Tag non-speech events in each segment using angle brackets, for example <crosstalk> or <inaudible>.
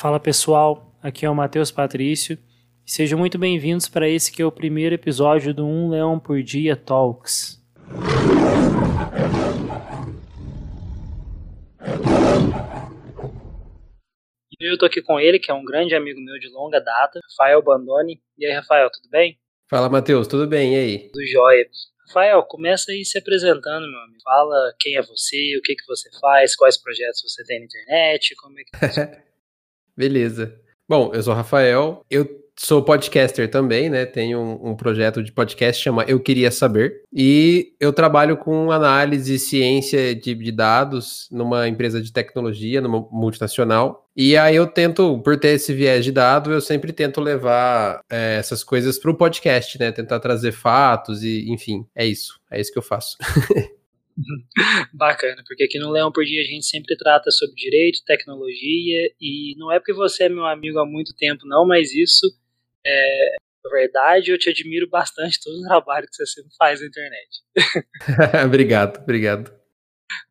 Fala pessoal, aqui é o Matheus Patrício e sejam muito bem-vindos para esse que é o primeiro episódio do Um Leão por Dia Talks. E eu tô aqui com ele, que é um grande amigo meu de longa data, Rafael Bandoni. E aí, Rafael, tudo bem? Fala, Matheus, tudo bem? E aí? Tudo jóia. Rafael, começa aí se apresentando, meu amigo. Fala quem é você, o que, que você faz, quais projetos você tem na internet, como é que <laughs> Beleza. Bom, eu sou o Rafael, eu sou podcaster também, né? Tenho um, um, projeto de podcast chama Eu Queria Saber. E eu trabalho com análise e ciência de, de, dados numa empresa de tecnologia, numa multinacional. E aí eu tento, por ter esse viés de dado, eu sempre tento levar é, essas coisas para o podcast, né? Tentar trazer fatos e, enfim, é isso. É isso que eu faço. <laughs> <laughs> Bacana, porque aqui no Leão por Dia a gente sempre trata sobre direito, tecnologia, e não é porque você é meu amigo há muito tempo, não, mas isso é, verdade, eu te admiro bastante todo o trabalho que você sempre faz na internet. <laughs> obrigado, obrigado.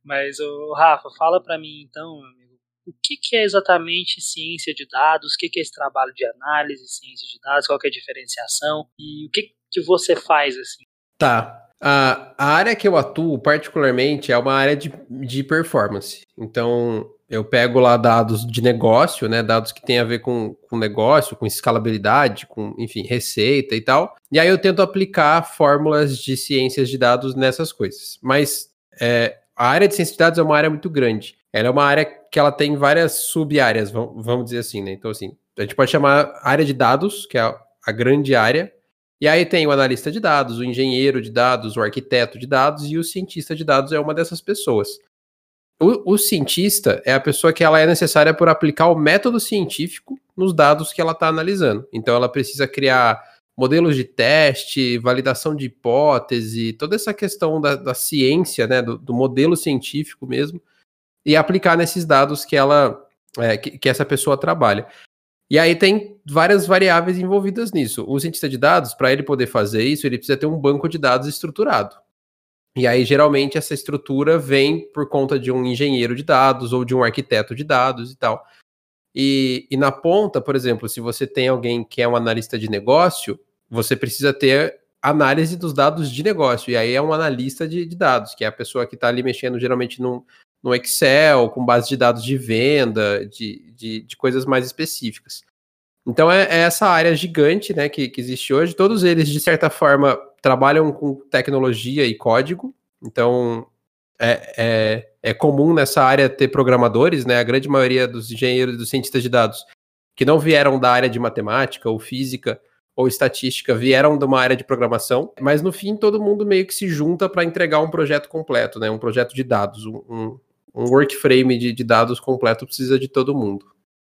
Mas, o Rafa, fala para mim então, meu amigo, o que, que, é exatamente ciência de dados? O que, que, é esse trabalho de análise, ciência de dados? Qual é a diferenciação? E o que, que você faz assim? Tá. A, a área que eu atuo, particularmente, é uma área de, de performance. Então, eu pego lá dados de negócio, né? Dados que tem a ver com, com negócio, com escalabilidade, com, enfim, receita e tal. E aí eu tento aplicar fórmulas de ciências de dados nessas coisas. Mas é, a área de ciência de dados é uma área muito grande. Ela é uma área que ela tem várias sub-áreas, vamos dizer assim, né? Então, assim, a gente pode chamar área de dados, que é a grande área. E aí tem o analista de dados, o engenheiro de dados, o arquiteto de dados e o cientista de dados é uma dessas pessoas. O, o, cientista é a pessoa que ela é necessária por aplicar o método científico nos dados que ela está analisando. Então ela precisa criar modelos de teste, validação de hipótese, toda essa questão da, da ciência, né, do, do, modelo científico mesmo, e aplicar nesses dados que ela é, que, que essa pessoa trabalha. E aí tem várias variáveis envolvidas nisso. O cientista de dados, para ele poder fazer isso, ele precisa ter um banco de dados estruturado. E aí, geralmente, essa estrutura vem por conta de um engenheiro de dados ou de um arquiteto de dados e tal. E, e na ponta, por exemplo, se você tem alguém que é um analista de negócio, você precisa ter análise dos dados de negócio. E aí é um analista de, de dados, que é a pessoa que está ali mexendo geralmente no, no Excel, com base de dados de venda, de, de, de coisas mais específicas. Então é, é, essa área gigante né, que, que existe hoje. Todos eles, de certa forma, trabalham com tecnologia e código, então é, é, é, comum nessa área ter programadores, né? A grande maioria dos engenheiros e dos cientistas de dados que não vieram da área de matemática ou física ou estatística vieram de uma área de programação, mas no fim todo mundo meio que se junta para entregar um projeto completo, né? Um projeto de dados, um, um workframe de, de dados completo precisa de todo mundo.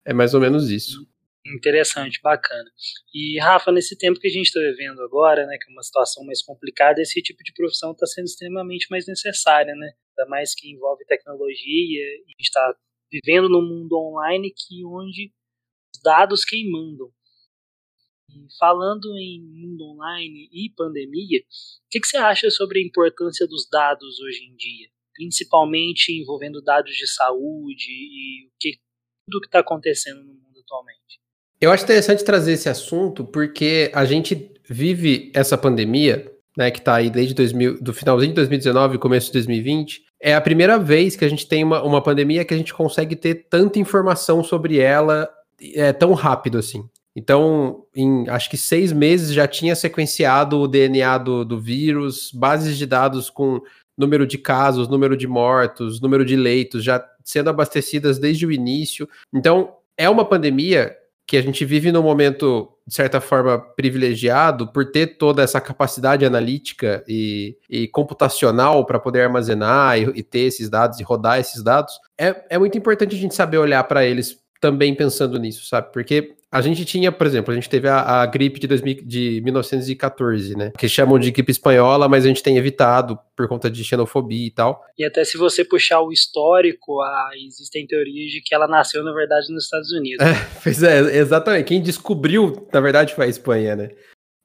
É mais ou menos isso. Interessante, bacana. E, Rafa, nesse tempo que a gente está vivendo agora, né, que é uma situação mais complicada, esse tipo de profissão está sendo extremamente mais necessária, né? Ainda mais que envolve tecnologia, e a gente está vivendo num mundo online que onde os dados quem mandam. E falando em mundo online e pandemia, o que, que você acha sobre a importância dos dados hoje em dia? Principalmente envolvendo dados de saúde e o que, tudo que está acontecendo no mundo atualmente. Eu acho interessante trazer esse assunto porque a gente vive essa pandemia, né, que está aí desde 2000, do finalzinho de 2019 começo de 2020. É a primeira vez que a gente tem uma, uma pandemia que a gente consegue ter tanta informação sobre ela é, tão rápido assim. Então, em acho que seis meses já tinha sequenciado o DNA do, do vírus, bases de dados com número de casos, número de mortos, número de leitos já sendo abastecidas desde o início. Então, é uma pandemia que a gente vive num momento, de certa forma, privilegiado por ter toda essa capacidade analítica e, e computacional para poder armazenar e, e, ter esses dados e rodar esses dados, é, é muito importante a gente saber olhar para eles também pensando nisso, sabe? Porque a gente tinha, por exemplo, a gente teve a, a gripe de, 2000, de 1914, né? Que chamam de gripe espanhola, mas a gente tem evitado por conta de xenofobia e tal. E até se você puxar o histórico, ah, existem teorias de que ela nasceu, na verdade, nos Estados Unidos. É, <laughs> pois é, exatamente. Quem descobriu, na verdade, foi a Espanha, né?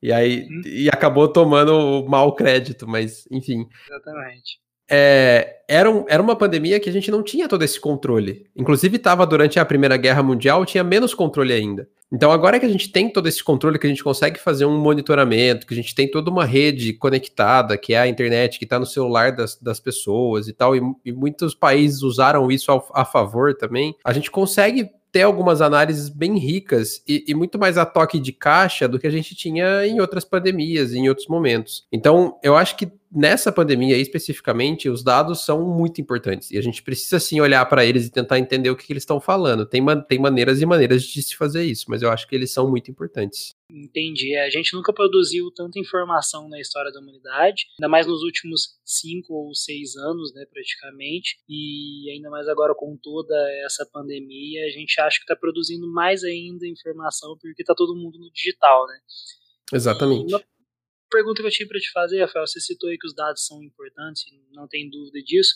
E aí, hum. e acabou tomando o mau crédito, mas enfim. Exatamente. É, era, um, era uma pandemia que a gente não tinha todo esse controle. Inclusive, estava durante a Primeira Guerra Mundial, tinha menos controle ainda. Então, agora que a gente tem todo esse controle, que a gente consegue fazer um monitoramento, que a gente tem toda uma rede conectada, que é a internet, que está no celular das, das pessoas e tal, e, e muitos países usaram isso ao, a favor também, a gente consegue ter algumas análises bem ricas e, e, muito mais a toque de caixa do que a gente tinha em outras pandemias, em outros momentos. Então, eu acho que nessa pandemia especificamente, os dados são muito importantes e a gente precisa sim olhar para eles e tentar entender o que, que eles estão falando. Tem, tem maneiras e maneiras de se fazer isso, mas eu acho que eles são muito importantes. Entendi. É, a gente nunca produziu tanta informação na história da humanidade, ainda mais nos últimos cinco ou seis anos, né, praticamente, e ainda mais agora com toda essa pandemia, a gente acha que está produzindo mais ainda informação porque está todo mundo no digital, né? Exatamente. Uma pergunta que eu tinha para te fazer, Rafael, você citou aí que os dados são importantes, não tem dúvida disso,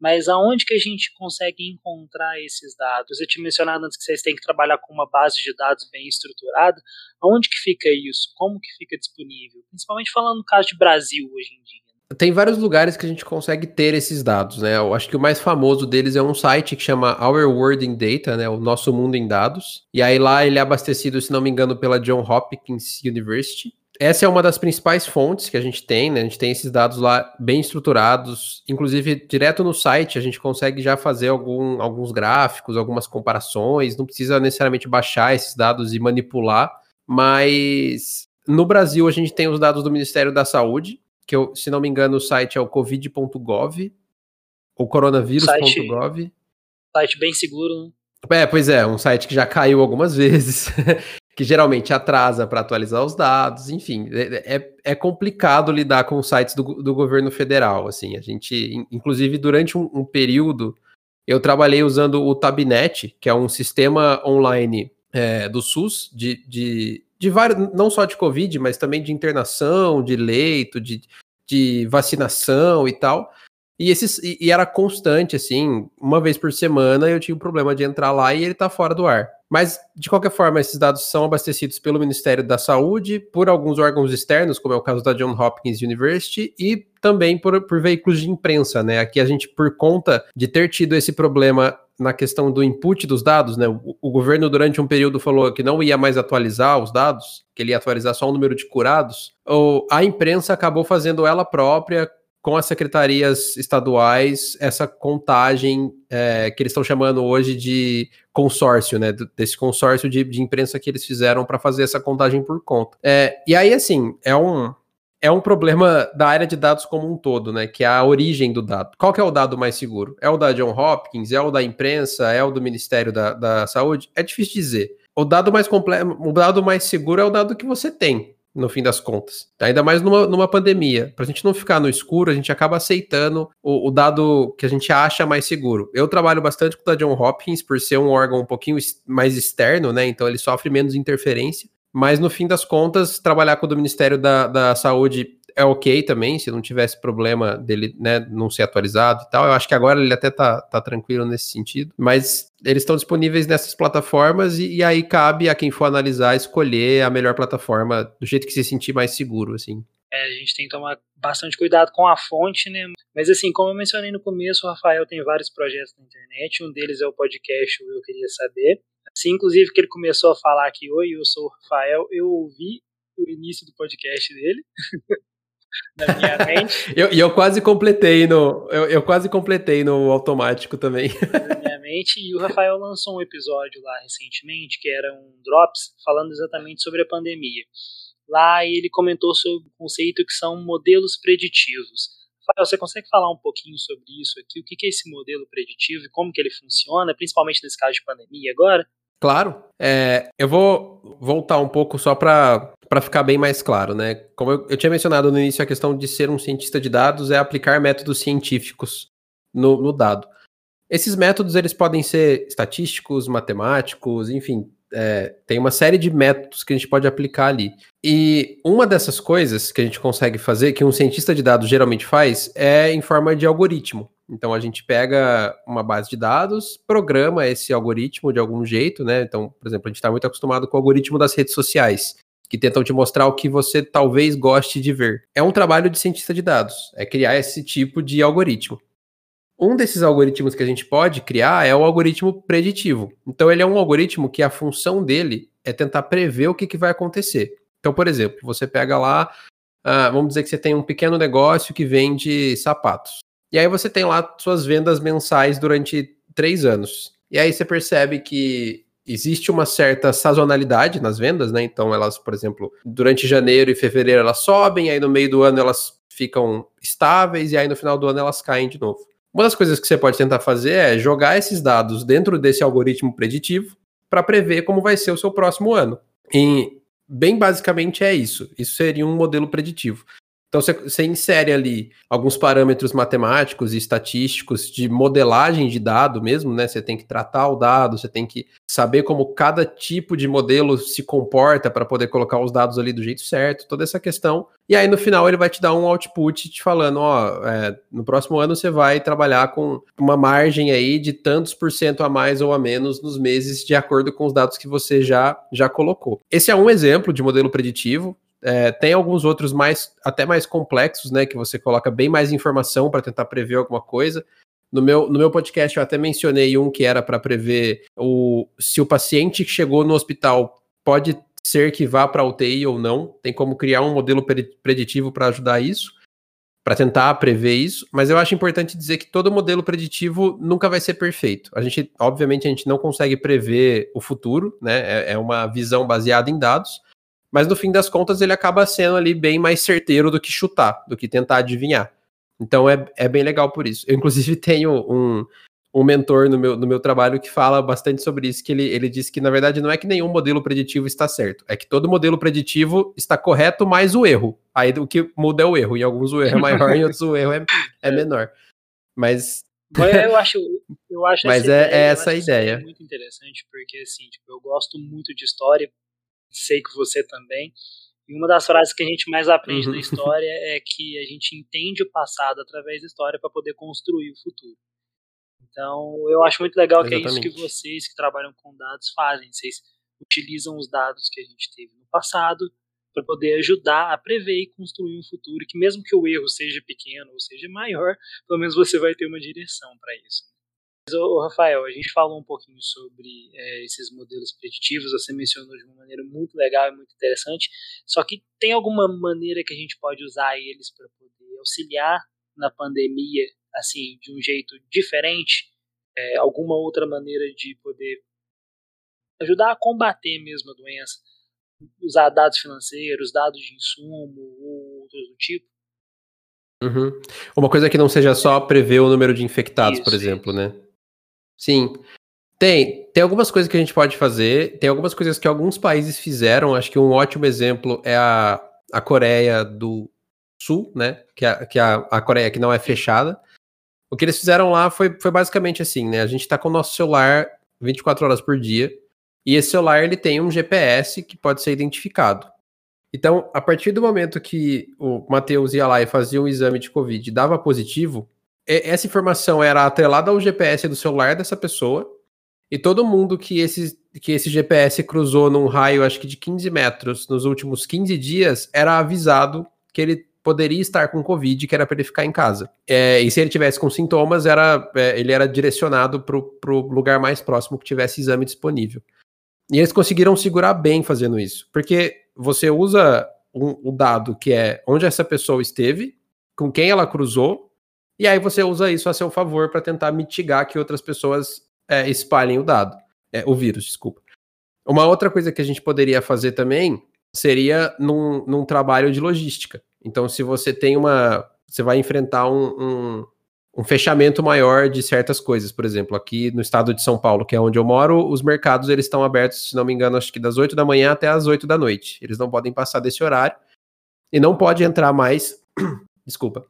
mas aonde que a gente consegue encontrar esses dados? Eu tinha mencionado antes que vocês têm que trabalhar com uma base de dados bem estruturada. Aonde que fica isso? Como que fica disponível? Principalmente falando no caso de Brasil hoje em dia. Tem vários lugares que a gente consegue ter esses dados, né? Eu acho que o mais famoso deles é um site que chama Our World in Data, né? O Nosso Mundo em Dados. E aí lá ele é abastecido, se não me engano, pela John Hopkins University essa é uma das principais fontes que a gente tem, né? A gente tem esses dados lá bem estruturados, inclusive direto no site a gente consegue já fazer algum, alguns gráficos, algumas comparações, não precisa necessariamente baixar esses dados e manipular, mas no Brasil a gente tem os dados do Ministério da Saúde, que eu, se não me engano o site é o covid.gov, ou coronavírus.gov. Site, site bem seguro, né? É, pois é, um site que já caiu algumas <laughs> vezes. Que geralmente atrasa para atualizar os dados, enfim, é, é, é, complicado lidar com os sites do, do, governo federal, assim, a gente, inclusive durante um, um, período, eu trabalhei usando o Tabnet, que é um sistema online é, do SUS, de, de, de vários, não só de Covid, mas também de internação, de leito, de, de vacinação e tal, e, esses, e, e era constante, assim, uma vez por semana eu tinha o um problema de entrar lá e ele tá fora do ar. Mas, de qualquer forma, esses dados são abastecidos pelo Ministério da Saúde, por alguns órgãos externos, como é o caso da John Hopkins University, e também por, por veículos de imprensa, né? Aqui a gente, por conta de ter tido esse problema na questão do input dos dados, né? O, o, governo, durante um período, falou que não ia mais atualizar os dados, que ele ia atualizar só o número de curados. Ou a imprensa acabou fazendo ela própria com as secretarias estaduais essa contagem é, que eles estão chamando hoje de consórcio, né? Desse consórcio de, de imprensa que eles fizeram para fazer essa contagem por conta. É, e aí, assim, é um, é um problema da área de dados como um todo, né? Que é a origem do dado. Qual que é o dado mais seguro? É o da John Hopkins? É o da imprensa? É o do Ministério da, da Saúde? É difícil dizer. O dado mais completo, o dado mais seguro é o dado que você tem no fim das contas. Ainda mais numa, numa pandemia. Para a gente não ficar no escuro, a gente acaba aceitando o, o, dado que a gente acha mais seguro. Eu trabalho bastante com o da John Hopkins, por ser um órgão um pouquinho mais externo, né? Então ele sofre menos interferência. Mas no fim das contas, trabalhar com o do Ministério da, da Saúde é ok também, se não tivesse problema dele né, não ser atualizado e tal. Eu acho que agora ele até tá, tá tranquilo nesse sentido. Mas eles estão disponíveis nessas plataformas e, e, aí cabe a quem for analisar escolher a melhor plataforma do jeito que se sentir mais seguro, assim. É, a gente tem que tomar bastante cuidado com a fonte, né? Mas assim, como eu mencionei no começo, o Rafael tem vários projetos na internet, um deles é o podcast Eu Queria Saber. Assim, inclusive, que ele começou a falar aqui, oi, eu sou o Rafael, eu ouvi o início do podcast dele. <laughs> <laughs> na minha mente. <laughs> E eu, eu, quase completei no. Eu, eu, quase completei no automático também. <laughs> na minha mente. E o Rafael lançou um episódio lá recentemente, que era um Drops, falando exatamente sobre a pandemia. Lá ele comentou sobre o conceito que são modelos preditivos. Rafael, você consegue falar um pouquinho sobre isso aqui? O que é esse modelo preditivo e como que ele funciona, principalmente nesse caso de pandemia agora? Claro. É, eu vou voltar um pouco só para ficar bem mais claro, né? Como eu, eu, tinha mencionado no início, a questão de ser um cientista de dados é aplicar métodos científicos no, no dado. Esses métodos eles podem ser estatísticos, matemáticos, enfim, é, tem uma série de métodos que a gente pode aplicar ali. E uma dessas coisas que a gente consegue fazer, que um cientista de dados geralmente faz, é em forma de algoritmo. Então a gente pega uma base de dados, programa esse algoritmo de algum jeito, né? Então, por exemplo, a gente está muito acostumado com o algoritmo das redes sociais. Que tentam te mostrar o que você talvez goste de ver. É um trabalho de cientista de dados, é criar esse tipo de algoritmo. Um desses algoritmos que a gente pode criar é o algoritmo preditivo. Então, ele é um algoritmo que a função dele é tentar prever o que, que vai acontecer. Então, por exemplo, você pega lá, uh, vamos dizer que você tem um pequeno negócio que vende sapatos. E aí você tem lá suas vendas mensais durante três anos. E aí você percebe que existe uma certa sazonalidade nas vendas, né? Então elas, por exemplo, durante janeiro e fevereiro elas sobem, aí no meio do ano elas ficam estáveis e aí no final do ano elas caem de novo. Uma das coisas que você pode tentar fazer é jogar esses dados dentro desse algoritmo preditivo para prever como vai ser o seu próximo ano. E bem basicamente é isso. Isso seria um modelo preditivo. Então você, você, insere ali alguns parâmetros matemáticos e estatísticos de modelagem de dado mesmo, né? Você tem que tratar o dado, você tem que saber como cada tipo de modelo se comporta para poder colocar os dados ali do jeito certo, toda essa questão. E aí no final ele vai te dar um output te falando, ó, é, no próximo ano você vai trabalhar com uma margem aí de tantos por cento a mais ou a menos nos meses de acordo com os dados que você já já colocou. Esse é um exemplo de modelo preditivo. É, tem alguns outros mais até mais complexos, né? Que você coloca bem mais informação para tentar prever alguma coisa. No meu, no meu podcast eu até mencionei um que era para prever o, se o paciente que chegou no hospital pode ser que vá para UTI ou não. Tem como criar um modelo preditivo para ajudar isso, para tentar prever isso. Mas eu acho importante dizer que todo modelo preditivo nunca vai ser perfeito. A gente, obviamente, a gente não consegue prever o futuro, né? É, é uma visão baseada em dados mas no fim das contas ele acaba sendo ali bem mais certeiro do que chutar, do que tentar adivinhar. Então é, é bem legal por isso. Eu, inclusive, <laughs> tenho um, um mentor no meu, no meu trabalho que fala bastante sobre isso, que ele, ele diz que, na verdade, não é que nenhum modelo preditivo está certo, é que todo modelo preditivo está correto, mais o erro. Aí o que muda é o erro. Em alguns o erro é maior, em outros o erro é, é menor. Mas. <laughs> Eu acho, eu acho Mas é, ideia, é essa a ideia. muito interessante, porque assim, tipo, eu gosto muito de história, sei que você também. E uma das frases que a gente mais aprende uhum. na história <laughs> é que a gente entende o passado através da história para poder construir o futuro. Então, eu acho muito legal Exatamente. que é isso que vocês que trabalham com dados fazem. Vocês utilizam os dados que a gente teve no passado para poder ajudar a prever e construir um futuro que mesmo que o erro seja pequeno ou seja maior, pelo menos você vai ter uma direção para isso. Rafael, a gente falou um pouquinho sobre é, esses modelos preditivos, você mencionou de uma maneira muito legal e muito interessante, só que tem alguma maneira que a gente pode usar eles para poder auxiliar na pandemia, assim, de um jeito diferente? É, alguma outra maneira de poder ajudar a combater mesmo a doença? Usar dados financeiros, dados de insumo ou outros do tipo? Uhum. Uma coisa que não seja só prever o número de infectados, isso, por exemplo, né? Sim. Tem, tem algumas coisas que a gente pode fazer, tem algumas coisas que alguns países fizeram, acho que um ótimo exemplo é a, a Coreia do Sul, né, que, a, que a, a Coreia que não é fechada. O que eles fizeram lá foi, foi basicamente assim, né, a gente tá com o nosso celular 24 horas por dia, e esse celular ele tem um GPS que pode ser identificado. Então, a partir do momento que o Matheus ia lá e fazia um exame de Covid e dava positivo, essa informação era atrelada ao GPS do celular dessa pessoa, e todo mundo que esse, que esse GPS cruzou num raio, acho que de 15 metros, nos últimos 15 dias, era avisado que ele poderia estar com Covid, que era para ele ficar em casa. É, e se ele tivesse com sintomas, era, é, ele era direcionado para o lugar mais próximo que tivesse exame disponível. E eles conseguiram segurar bem fazendo isso, porque você usa um, um dado que é onde essa pessoa esteve, com quem ela cruzou, e aí você usa isso a seu favor para tentar mitigar que outras pessoas é, espalhem o dado, é, o vírus, desculpa. Uma outra coisa que a gente poderia fazer também seria num, num trabalho de logística. Então, se você tem uma. Você vai enfrentar um, um, um, fechamento maior de certas coisas. Por exemplo, aqui no estado de São Paulo, que é onde eu moro, os mercados eles estão abertos, se não me engano, acho que das 8 da manhã até as 8 da noite. Eles não podem passar desse horário. E não pode entrar mais. <clears throat> Desculpa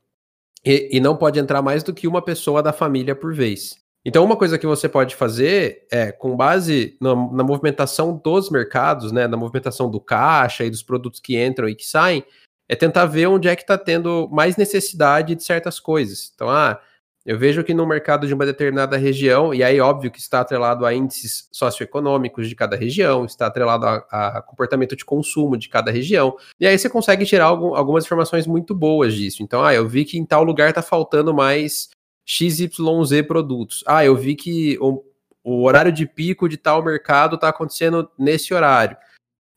e, e não pode entrar mais do que uma pessoa da família por vez. Então, uma coisa que você pode fazer é, com base na, na, movimentação dos mercados, né, na movimentação do caixa e dos produtos que entram e que saem, é tentar ver onde é que está tendo mais necessidade de certas coisas. Então, ah, Eu vejo que no mercado de uma determinada região, e aí óbvio que está atrelado a índices socioeconômicos de cada região, está atrelado a, a comportamento de consumo de cada região, e aí você consegue tirar algum, algumas informações muito boas disso. Então, ah, eu vi que em tal lugar está faltando mais XYZ produtos. Ah, eu vi que o, o horário de pico de tal mercado está acontecendo nesse horário.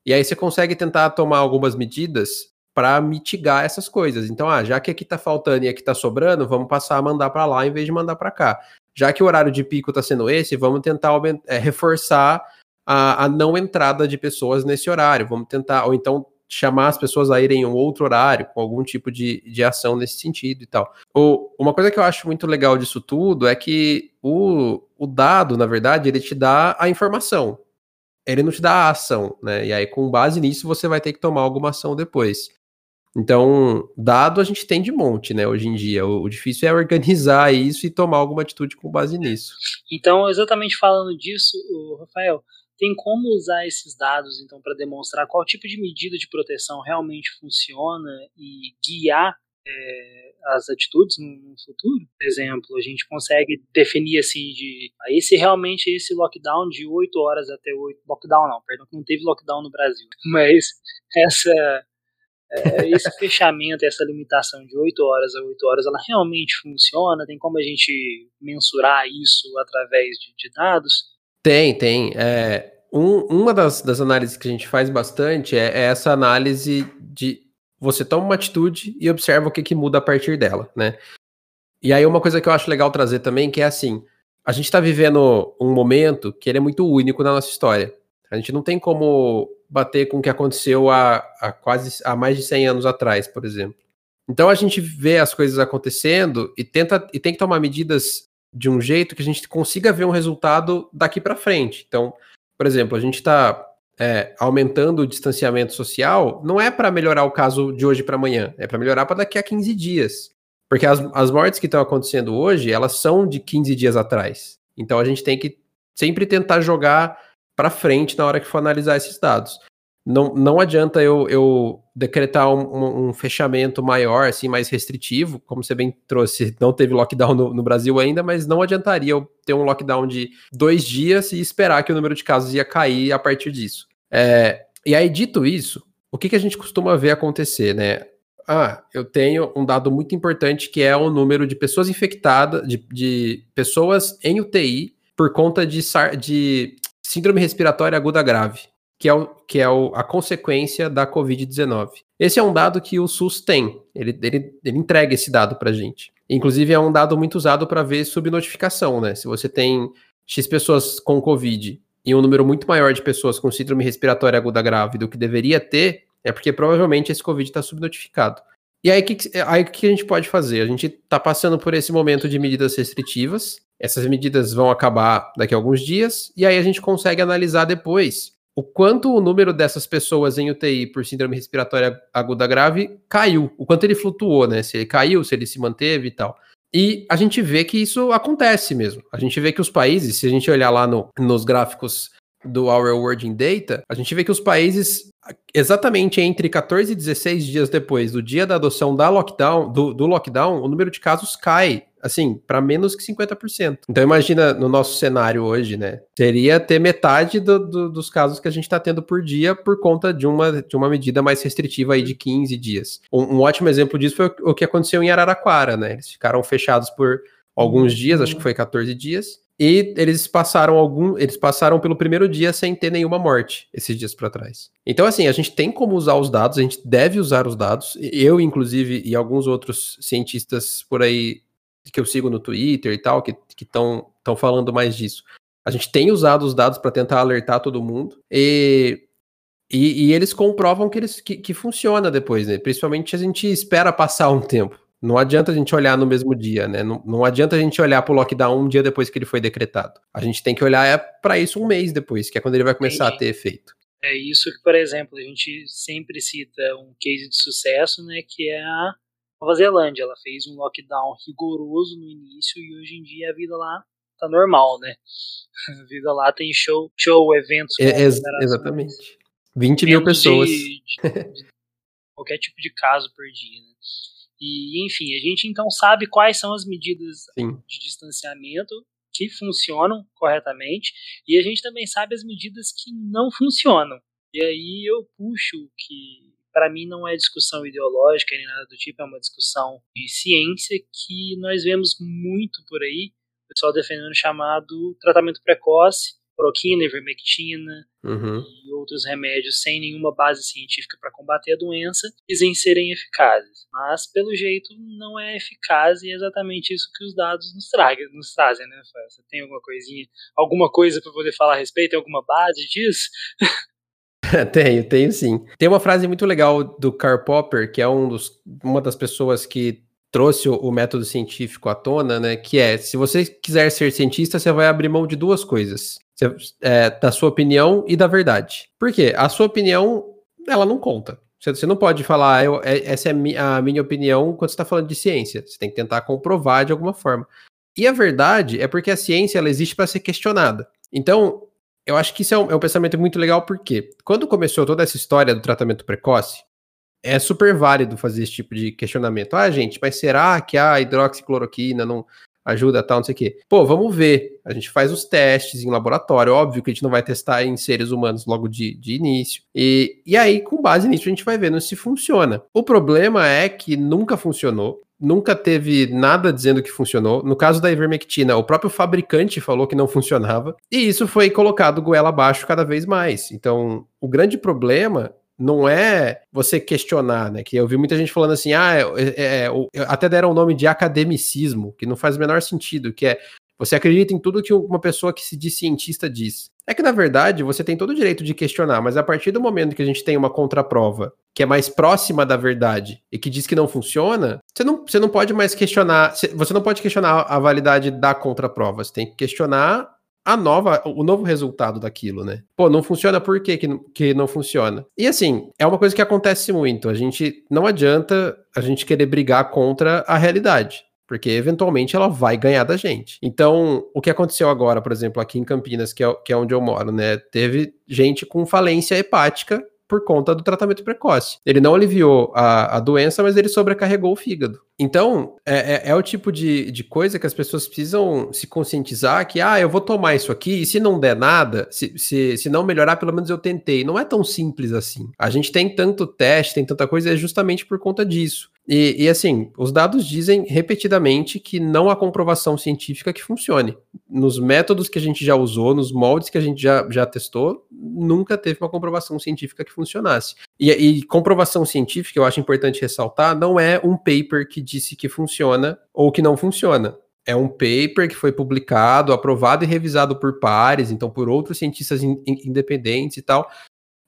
E aí você consegue tentar tomar algumas medidas para mitigar essas coisas. Então, ah, já que aqui está faltando e aqui está sobrando, vamos passar a mandar para lá em vez de mandar para cá. Já que o horário de pico está sendo esse, vamos tentar é, reforçar a, a, não entrada de pessoas nesse horário. Vamos tentar, ou então chamar as pessoas a irem em um outro horário, com algum tipo de, de ação nesse sentido e tal. O, uma coisa que eu acho muito legal disso tudo é que o, o dado, na verdade, ele te dá a informação. Ele não te dá a ação, né? E aí, com base nisso, você vai ter que tomar alguma ação depois. Então, dado a gente tem de monte, né, hoje em dia. O, o, difícil é organizar <laughs> isso e tomar alguma atitude com base nisso. Então, exatamente falando disso, Rafael, tem como usar esses dados então para demonstrar qual tipo de medida de proteção realmente funciona e guiar é, as atitudes no, futuro. Por exemplo, a gente consegue definir assim de esse realmente esse lockdown de 8 horas até 8 lockdown não, perdão, não teve lockdown no Brasil, <laughs> mas essa é, esse fechamento, essa limitação de 8 horas a 8 horas, ela realmente funciona? Tem como a gente mensurar isso através de, de dados? Tem, tem. É, um, uma das, das análises que a gente faz bastante é, é, essa análise de você toma uma atitude e observa o que, que muda a partir dela, né? E aí uma coisa que eu acho legal trazer também, que é assim, a gente está vivendo um momento que ele é muito único na nossa história. A gente não tem como bater com o que aconteceu há, há quase há mais de 100 anos atrás, por exemplo. Então a gente vê as coisas acontecendo e tenta e tem que tomar medidas de um jeito que a gente consiga ver um resultado daqui para frente. Então, por exemplo, a gente está é, aumentando o distanciamento social, não é para melhorar o caso de hoje para amanhã, é para melhorar para daqui a 15 dias. Porque as, as mortes que estão acontecendo hoje, elas são de 15 dias atrás. Então a gente tem que sempre tentar jogar para frente na hora que for analisar esses dados. Não, não adianta eu, eu decretar um, um, fechamento maior, assim, mais restritivo, como você bem trouxe, não teve lockdown no, no, Brasil ainda, mas não adiantaria eu ter um lockdown de dois dias e esperar que o número de casos ia cair a partir disso. É, e aí, dito isso, o que, que a gente costuma ver acontecer, né? Ah, eu tenho um dado muito importante que é o número de pessoas infectadas, de, de pessoas em UTI por conta de, de síndrome respiratória aguda grave, que é, o, que é o, a consequência da Covid-19. Esse é um dado que o SUS tem, ele, ele, ele entrega esse dado para gente. Inclusive, é um dado muito usado para ver subnotificação, né? Se você tem X pessoas com Covid e um número muito maior de pessoas com síndrome respiratória aguda grave do que deveria ter, é porque provavelmente esse Covid está subnotificado. E aí, o que, aí, que a gente pode fazer? A gente está passando por esse momento de medidas restritivas, essas medidas vão acabar daqui a alguns dias, e aí a gente consegue analisar depois o quanto o número dessas pessoas em UTI por síndrome respiratória aguda grave caiu, o quanto ele flutuou, né? Se ele caiu, se ele se manteve e tal. E a gente vê que isso acontece mesmo. A gente vê que os países, se a gente olhar lá no, nos gráficos do Our World in Data, a gente vê que os países, exatamente entre 14 e 16 dias depois do dia da adoção da lockdown, do, do lockdown, o número de casos cai assim, para menos que 50%. Então imagina no nosso cenário hoje, né? Seria ter metade do, do, dos casos que a gente está tendo por dia por conta de uma, de uma medida mais restritiva aí de 15 dias. Um, um ótimo exemplo disso foi o, o que aconteceu em Araraquara, né? Eles ficaram fechados por alguns dias, acho que foi 14 dias. E eles passaram algum, eles passaram pelo primeiro dia sem ter nenhuma morte esses dias para trás. Então assim, a gente tem como usar os dados, a gente deve usar os dados. Eu inclusive e alguns outros cientistas por aí que eu sigo no Twitter e tal, que estão falando mais disso. A gente tem usado os dados para tentar alertar todo mundo e, e, e eles comprovam que, eles, que, que, funciona depois, né? Principalmente a gente espera passar um tempo. Não adianta a gente olhar no mesmo dia, né? Não, não adianta a gente olhar para o lockdown um dia depois que ele foi decretado. A gente tem que olhar é para isso um mês depois, que é quando ele vai começar Entendi. a ter efeito. É isso que, por exemplo, a gente sempre cita um case de sucesso, né? Que é a Nova Zelândia. Ela fez um lockdown rigoroso no início e hoje em dia a vida lá tá normal, né? A vida lá tem show, show eventos. É, ex exatamente. 20 mil pessoas. De, de, de qualquer tipo de caso por dia, né? E, enfim, a gente então sabe quais são as medidas Sim. de distanciamento que funcionam corretamente e a gente também sabe as medidas que não funcionam. E aí eu puxo que para mim não é discussão ideológica nem nada do tipo, é uma discussão de ciência que nós vemos muito por aí, o pessoal defendendo o chamado tratamento precoce, cloroquina, ivermectina uhum. e outros remédios sem nenhuma base científica para combater a doença, dizem serem eficazes. Mas, pelo jeito, não é eficaz e é exatamente isso que os dados nos, nos trazem, né? Você tem alguma coisinha, alguma coisa para poder falar a respeito? Tem alguma base disso? <laughs> tenho, tenho sim. Tem uma frase muito legal do Karl Popper, que é um dos, uma das pessoas que trouxe o, o, método científico à tona, né? Que é, se você quiser ser cientista, você vai abrir mão de duas coisas. Você, é, da sua opinião e da verdade. Por quê? A sua opinião, ela não conta. Você, não pode falar, eu, é, essa é a minha opinião quando você está falando de ciência. Você tem que tentar comprovar de alguma forma. E a verdade é porque a ciência ela existe para ser questionada. Então, eu acho que isso é um, é um pensamento muito legal, porque quando começou toda essa história do tratamento precoce, é super válido fazer esse tipo de questionamento. Ah, gente, mas será que a hidroxicloroquina não ajuda tal, não sei o quê? Pô, vamos ver. A gente faz os testes em laboratório. Óbvio que a gente não vai testar em seres humanos logo de, de início. E, e aí, com base nisso, a gente vai vendo se funciona. O problema é que nunca funcionou nunca teve nada dizendo que funcionou. No caso da ivermectina, o próprio fabricante falou que não funcionava, e isso foi colocado goela abaixo cada vez mais. Então, o grande problema não é você questionar, né? Que eu vi muita gente falando assim, ah, é, é, é, até deram o nome de academicismo, que não faz o menor sentido, que é você acredita em tudo que uma pessoa que se diz cientista diz. É que, na verdade, você tem todo o direito de questionar, mas a partir do momento que a gente tem uma contraprova que é mais próxima da verdade e que diz que não funciona, você não, você não pode mais questionar. Você não pode questionar a validade da contraprova. Você tem que questionar a nova, o novo resultado daquilo, né? Pô, não funciona por quê que, que não funciona? E assim, é uma coisa que acontece muito. A gente não adianta a gente querer brigar contra a realidade porque eventualmente ela vai ganhar da gente. Então, o que aconteceu agora, por exemplo, aqui em Campinas, que é, que é onde eu moro, né? Teve gente com falência hepática por conta do tratamento precoce. Ele não aliviou a, a doença, mas ele sobrecarregou o fígado. Então, é, é, é, o tipo de, de coisa que as pessoas precisam se conscientizar que, ah, eu vou tomar isso aqui, e se não der nada, se, se, se não melhorar, pelo menos eu tentei. Não é tão simples assim. A gente tem tanto teste, tem tanta coisa, é justamente por conta disso. E, e, assim, os dados dizem repetidamente que não há comprovação científica que funcione. Nos métodos que a gente já usou, nos moldes que a gente já, já testou, nunca teve uma comprovação científica que funcionasse. E, e comprovação científica, eu acho importante ressaltar, não é um paper que disse que funciona ou que não funciona. É um paper que foi publicado, aprovado e revisado por pares, então por outros cientistas in, in, independentes e tal,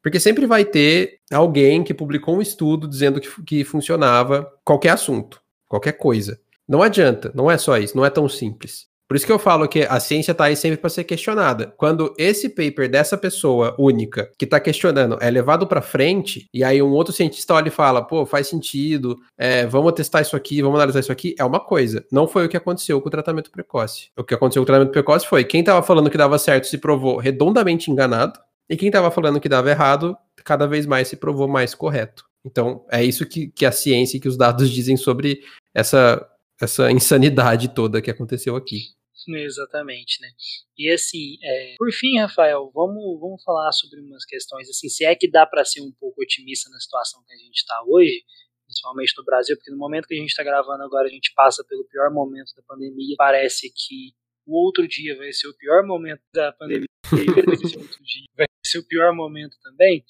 porque sempre vai ter alguém que publicou um estudo dizendo que, que funcionava qualquer assunto, qualquer coisa. Não adianta, não é só isso, não é tão simples. Por isso que eu falo que a ciência está aí sempre para ser questionada. Quando esse paper dessa pessoa única que está questionando é levado para frente, e aí um outro cientista olha e fala: pô, faz sentido, é, vamos testar isso aqui, vamos analisar isso aqui, é uma coisa. Não foi o que aconteceu com o tratamento precoce. O que aconteceu com o tratamento precoce foi quem estava falando que dava certo se provou redondamente enganado, e quem estava falando que dava errado, cada vez mais se provou mais correto. Então, é isso que, que a ciência e que os dados dizem sobre essa, essa insanidade toda que aconteceu aqui. Exatamente, né? E assim, é, por fim, Rafael, vamos, vamos falar sobre umas questões assim, se é que dá para ser um pouco otimista na situação que a gente está hoje, principalmente no Brasil, porque no momento que a gente está gravando agora, a gente passa pelo pior momento da pandemia. Parece que o outro dia vai ser o pior momento da pandemia, <laughs> esse outro dia vai ser o pior momento também.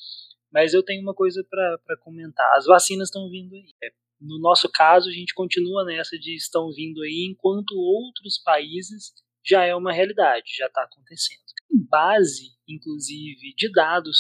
Mas eu tenho uma coisa para comentar. As vacinas estão vindo aí. É, no nosso caso, a gente continua nessa de estão vindo aí, enquanto outros países já é uma realidade, já está acontecendo. Com base, inclusive, de dados,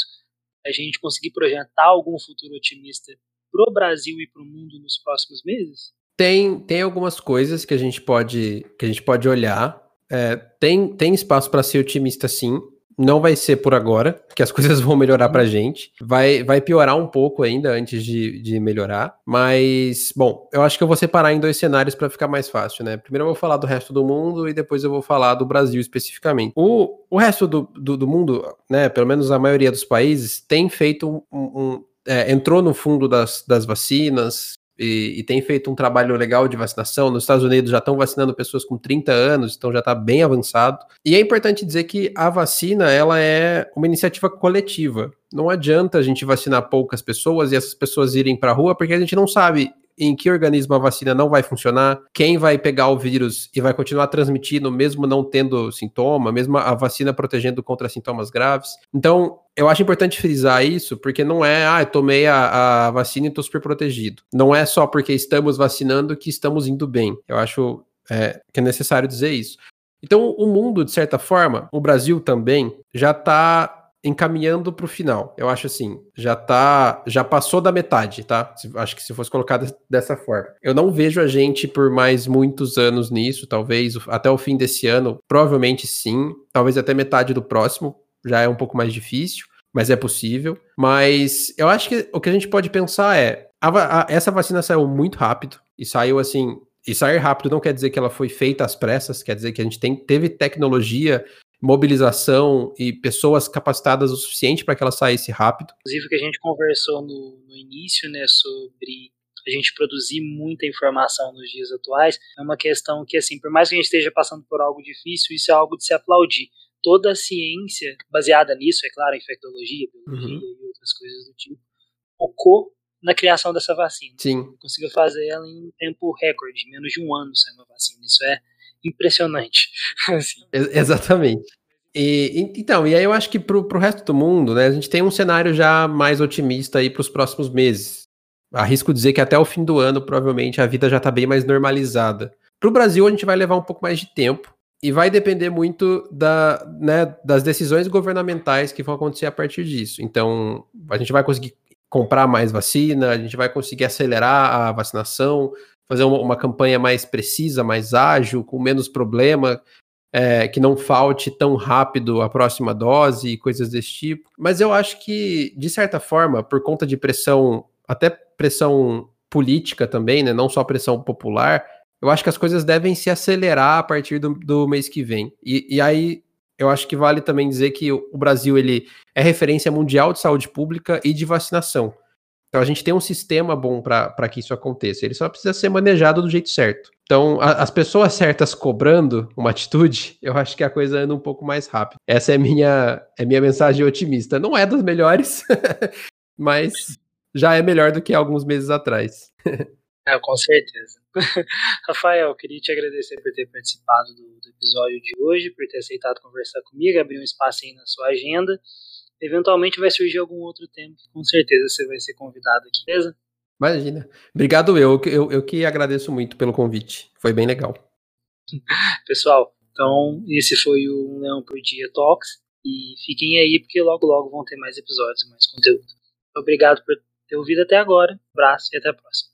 a gente conseguir projetar algum futuro otimista para o Brasil e para o mundo nos próximos meses? Tem, tem algumas coisas que a gente pode, que a gente pode olhar é, tem, tem espaço para ser otimista sim. Não vai ser por agora, que as <laughs> coisas vão melhorar pra gente. Vai, vai piorar um pouco ainda antes de, de melhorar. Mas, bom, eu acho que eu vou separar em dois cenários para ficar mais fácil, né? Primeiro eu vou falar do resto do mundo e depois eu vou falar do Brasil especificamente. O, o resto do, do, do mundo, né? Pelo menos a maioria dos países, tem feito um, um é, entrou no fundo das, das vacinas, e, e, tem feito um trabalho legal de vacinação. Nos Estados Unidos já estão vacinando pessoas com 30 anos, então já está bem avançado. E é importante dizer que a vacina ela é uma iniciativa coletiva. Não adianta a gente vacinar poucas pessoas e essas pessoas irem para a rua, porque a gente não sabe em que organismo a vacina não vai funcionar, quem vai pegar o vírus e vai continuar transmitindo, mesmo não tendo sintoma, mesmo a vacina protegendo contra sintomas graves. Então, eu acho importante frisar isso, porque não é, ah, eu tomei a, a vacina e estou super protegido. Não é só porque estamos vacinando que estamos indo bem. Eu acho é, que é necessário dizer isso. Então, o mundo, de certa forma, o Brasil também, já está encaminhando para o final. Eu acho assim, já tá, já passou da metade, tá? Acho que se fosse colocado dessa forma. Eu não vejo a gente por mais muitos anos nisso, talvez até o fim desse ano, provavelmente sim, talvez até metade do próximo, já é um pouco mais difícil, mas é possível. Mas eu acho que o que a gente pode pensar é, a, a, essa vacina saiu muito rápido e saiu assim e sair rápido não quer dizer que ela foi feita às pressas, quer dizer que a gente tem, teve tecnologia mobilização e pessoas capacitadas o suficiente para que ela saísse rápido. Inclusive, que a gente conversou no, no início, né, sobre a gente produzir muita informação nos dias atuais, é uma questão que, assim, por mais que a gente esteja passando por algo difícil, isso é algo de se aplaudir. Toda a ciência baseada nisso, é claro, infectologia, biologia uhum. e outras coisas do tipo, focou na criação dessa vacina. Sim. Conseguiu fazer ela em um tempo recorde, menos de um ano sem uma vacina. Isso é impressionante. <laughs> assim. Exatamente. E, então, e aí eu acho que pro, pro resto do mundo, né, a gente tem um cenário já mais otimista aí para os próximos meses. Arrisco dizer que até o fim do ano, provavelmente, a vida já está bem mais normalizada. Para o Brasil, a gente vai levar um pouco mais de tempo e vai depender muito da, né, das decisões governamentais que vão acontecer a partir disso. Então, a gente vai conseguir comprar mais vacina, a gente vai conseguir acelerar a vacinação, fazer uma, uma campanha mais precisa, mais ágil, com menos problema, é, que não falte tão rápido a próxima dose e coisas desse tipo. Mas eu acho que, de certa forma, por conta de pressão, até pressão política também, né, não só pressão popular, eu acho que as coisas devem se acelerar a partir do, do mês que vem. E, e, aí eu acho que vale também dizer que o, Brasil ele é referência mundial de saúde pública e de vacinação. Então a gente tem um sistema bom para que isso aconteça. Ele só precisa ser manejado do jeito certo. Então, a, as pessoas certas cobrando uma atitude, <laughs> eu acho que a coisa anda um pouco mais rápido. Essa é minha é minha mensagem otimista. Não é das melhores, <laughs> mas já é melhor do que alguns meses atrás. <laughs> É, com certeza. <laughs> Rafael, queria te agradecer por ter participado do, do episódio de hoje, por ter aceitado conversar comigo, abrir um espaço aí na sua agenda eventualmente vai surgir algum outro tema que com certeza você vai ser convidado aqui, beleza? Imagina. Obrigado eu, eu, eu que agradeço muito pelo convite. Foi bem legal. <laughs> Pessoal, então esse foi o Leão por Dia Talks e fiquem aí porque logo logo vão ter mais episódios e mais conteúdo. Obrigado por ter ouvido até agora. Um abraço e até a próxima.